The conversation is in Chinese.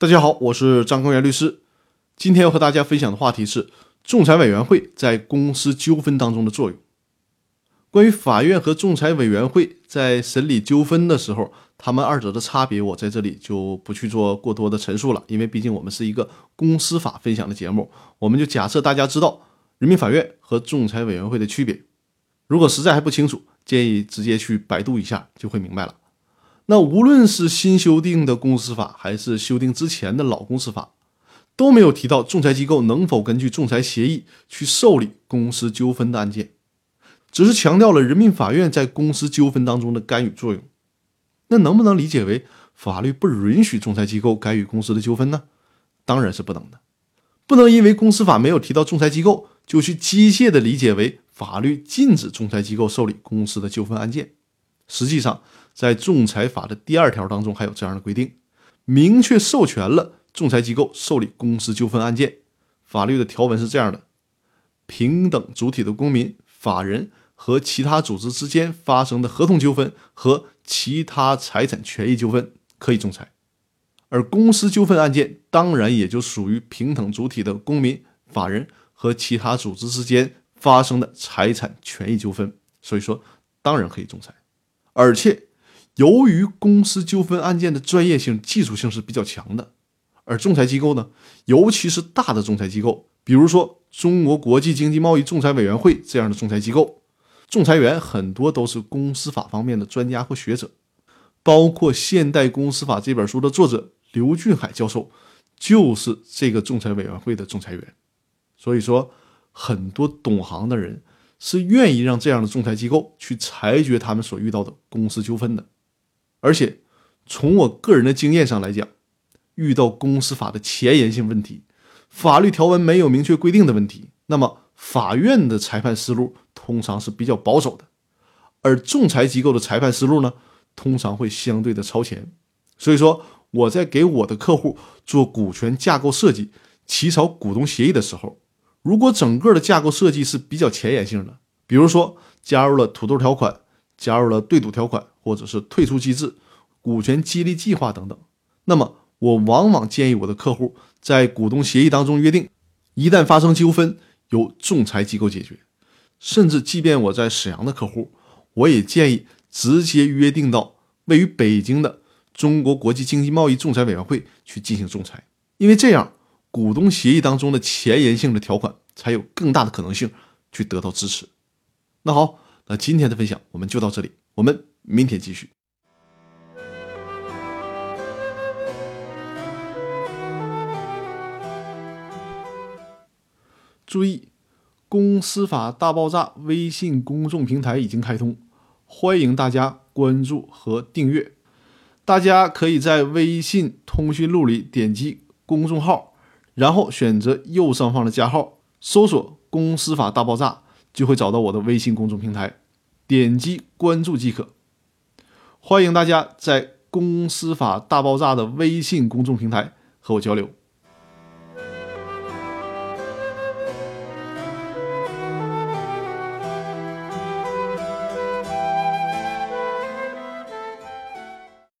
大家好，我是张根源律师。今天要和大家分享的话题是仲裁委员会在公司纠纷当中的作用。关于法院和仲裁委员会在审理纠纷的时候，他们二者的差别，我在这里就不去做过多的陈述了，因为毕竟我们是一个公司法分享的节目，我们就假设大家知道人民法院和仲裁委员会的区别。如果实在还不清楚，建议直接去百度一下就会明白了。那无论是新修订的公司法，还是修订之前的老公司法，都没有提到仲裁机构能否根据仲裁协议去受理公司纠纷的案件，只是强调了人民法院在公司纠纷当中的干预作用。那能不能理解为法律不允许仲裁机构干预公司的纠纷呢？当然是不能的，不能因为公司法没有提到仲裁机构，就去机械的理解为法律禁止仲裁机构受理公司的纠纷案件。实际上，在仲裁法的第二条当中还有这样的规定，明确授权了仲裁机构受理公司纠纷案件。法律的条文是这样的：平等主体的公民、法人和其他组织之间发生的合同纠纷和其他财产权益纠纷可以仲裁，而公司纠纷案件当然也就属于平等主体的公民、法人和其他组织之间发生的财产权益纠纷，所以说当然可以仲裁，而且。由于公司纠纷案件的专业性、技术性是比较强的，而仲裁机构呢，尤其是大的仲裁机构，比如说中国国际经济贸易仲裁委员会这样的仲裁机构，仲裁员很多都是公司法方面的专家或学者，包括《现代公司法》这本书的作者刘俊海教授就是这个仲裁委员会的仲裁员，所以说很多懂行的人是愿意让这样的仲裁机构去裁决他们所遇到的公司纠纷的。而且，从我个人的经验上来讲，遇到公司法的前沿性问题、法律条文没有明确规定的问题，那么法院的裁判思路通常是比较保守的，而仲裁机构的裁判思路呢，通常会相对的超前。所以说，我在给我的客户做股权架构设计、起草股东协议的时候，如果整个的架构设计是比较前沿性的，比如说加入了土豆条款。加入了对赌条款，或者是退出机制、股权激励计划等等。那么，我往往建议我的客户在股东协议当中约定，一旦发生纠纷，由仲裁机构解决。甚至，即便我在沈阳的客户，我也建议直接约定到位于北京的中国国际经济贸易仲裁委员会去进行仲裁，因为这样股东协议当中的前沿性的条款才有更大的可能性去得到支持。那好。那今天的分享我们就到这里，我们明天继续。注意，公司法大爆炸微信公众平台已经开通，欢迎大家关注和订阅。大家可以在微信通讯录里点击公众号，然后选择右上方的加号，搜索“公司法大爆炸”。就会找到我的微信公众平台，点击关注即可。欢迎大家在“公司法大爆炸”的微信公众平台和我交流。